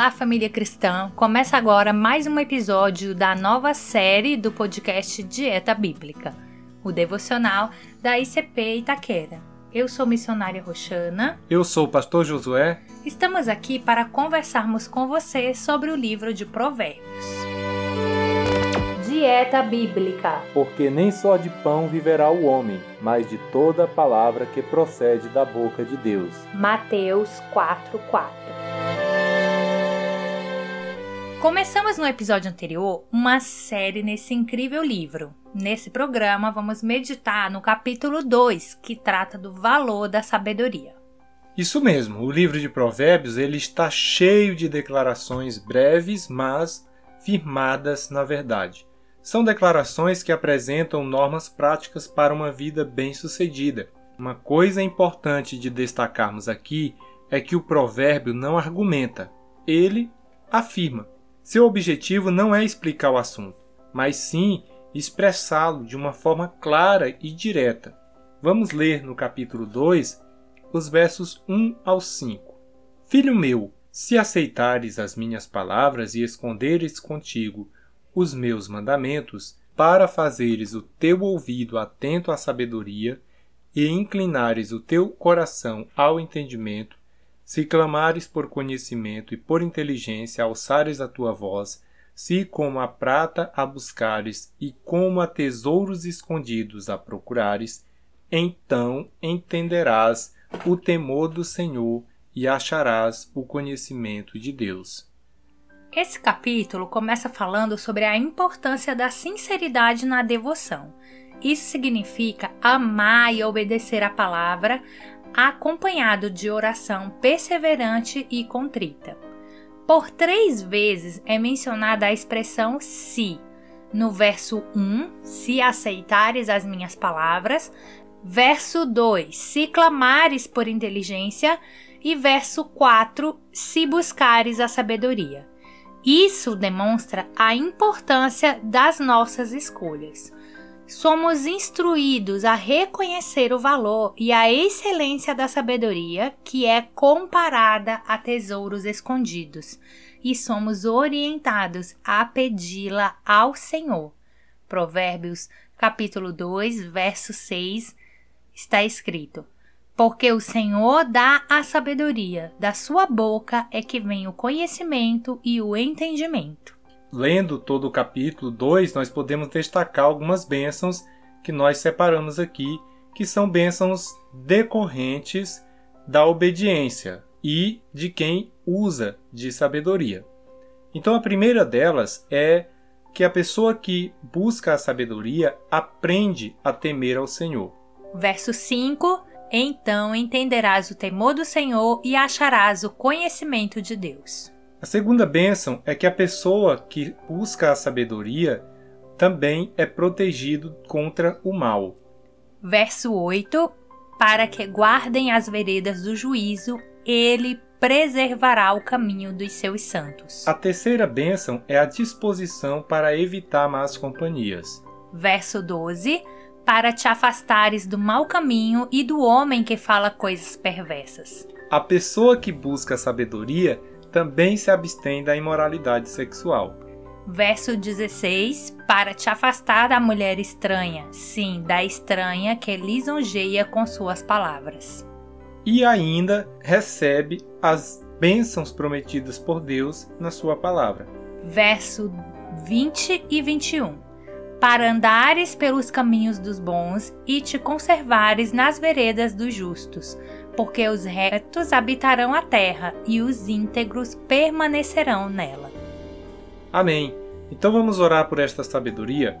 Olá, família cristã! Começa agora mais um episódio da nova série do podcast Dieta Bíblica, o devocional da ICP Itaquera. Eu sou missionária Roxana. Eu sou o pastor Josué. Estamos aqui para conversarmos com você sobre o livro de Provérbios. Dieta Bíblica. Porque nem só de pão viverá o homem, mas de toda palavra que procede da boca de Deus. Mateus 4:4. Começamos no episódio anterior uma série nesse incrível livro. Nesse programa, vamos meditar no capítulo 2, que trata do valor da sabedoria. Isso mesmo, o livro de Provérbios ele está cheio de declarações breves, mas firmadas na verdade. São declarações que apresentam normas práticas para uma vida bem-sucedida. Uma coisa importante de destacarmos aqui é que o provérbio não argumenta, ele afirma. Seu objetivo não é explicar o assunto, mas sim expressá-lo de uma forma clara e direta. Vamos ler no capítulo 2 os versos 1 ao 5. Filho meu, se aceitares as minhas palavras e esconderes contigo os meus mandamentos, para fazeres o teu ouvido atento à sabedoria e inclinares o teu coração ao entendimento, se clamares por conhecimento e por inteligência alçares a tua voz, se como a prata a buscares e como a tesouros escondidos a procurares, então entenderás o temor do Senhor e acharás o conhecimento de Deus. Esse capítulo começa falando sobre a importância da sinceridade na devoção. Isso significa amar e obedecer a palavra, acompanhado de oração perseverante e contrita. Por três vezes é mencionada a expressão se. No verso 1, se aceitares as minhas palavras. Verso 2, se clamares por inteligência. E verso 4, se buscares a sabedoria. Isso demonstra a importância das nossas escolhas somos instruídos a reconhecer o valor e a excelência da sabedoria que é comparada a tesouros escondidos, e somos orientados a pedi-la ao Senhor. Provérbios, capítulo 2, verso 6, está escrito: Porque o Senhor dá a sabedoria, da sua boca é que vem o conhecimento e o entendimento lendo todo o capítulo 2, nós podemos destacar algumas bênçãos que nós separamos aqui, que são bênçãos decorrentes da obediência e de quem usa de sabedoria. Então, a primeira delas é que a pessoa que busca a sabedoria aprende a temer ao Senhor. Verso 5: Então entenderás o temor do Senhor e acharás o conhecimento de Deus. A segunda bênção é que a pessoa que busca a sabedoria também é protegido contra o mal. Verso 8: Para que guardem as veredas do juízo, ele preservará o caminho dos seus santos. A terceira bênção é a disposição para evitar más companhias. Verso 12: Para te afastares do mau caminho e do homem que fala coisas perversas. A pessoa que busca a sabedoria também se abstém da imoralidade sexual. Verso 16: Para te afastar da mulher estranha, sim, da estranha que lisonjeia com suas palavras. E ainda recebe as bênçãos prometidas por Deus na sua palavra. Verso 20 e 21 para andares pelos caminhos dos bons e te conservares nas veredas dos justos, porque os retos habitarão a terra e os íntegros permanecerão nela. Amém. Então vamos orar por esta sabedoria.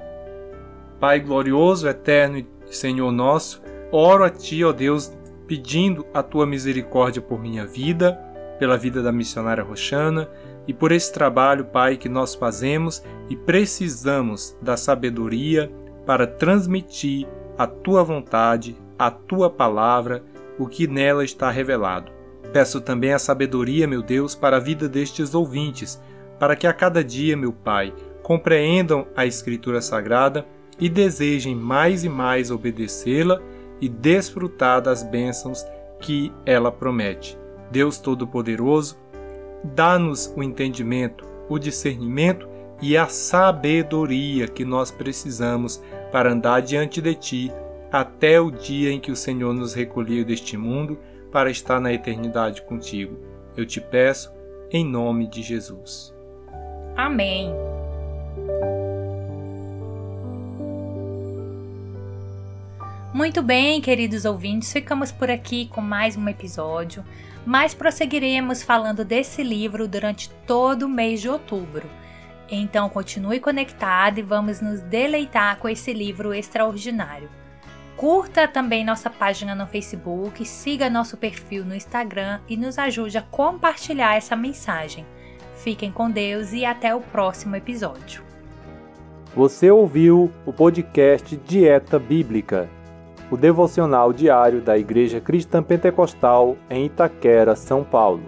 Pai glorioso, eterno e Senhor nosso, oro a Ti, ó Deus, pedindo a Tua misericórdia por minha vida, pela vida da missionária Roxana e por esse trabalho, Pai, que nós fazemos e precisamos da sabedoria para transmitir a Tua vontade, a Tua palavra o que nela está revelado. Peço também a sabedoria, meu Deus, para a vida destes ouvintes, para que a cada dia, meu Pai, compreendam a Escritura Sagrada e desejem mais e mais obedecê-la e desfrutar das bênçãos que ela promete. Deus Todo-Poderoso, dá-nos o entendimento, o discernimento e a sabedoria que nós precisamos para andar diante de Ti até o dia em que o Senhor nos recolheu deste mundo para estar na eternidade contigo. Eu te peço, em nome de Jesus. Amém. Muito bem, queridos ouvintes, ficamos por aqui com mais um episódio, mas prosseguiremos falando desse livro durante todo o mês de outubro. Então continue conectado e vamos nos deleitar com esse livro extraordinário. Curta também nossa página no Facebook, siga nosso perfil no Instagram e nos ajude a compartilhar essa mensagem. Fiquem com Deus e até o próximo episódio. Você ouviu o podcast Dieta Bíblica, o devocional diário da Igreja Cristã Pentecostal em Itaquera, São Paulo.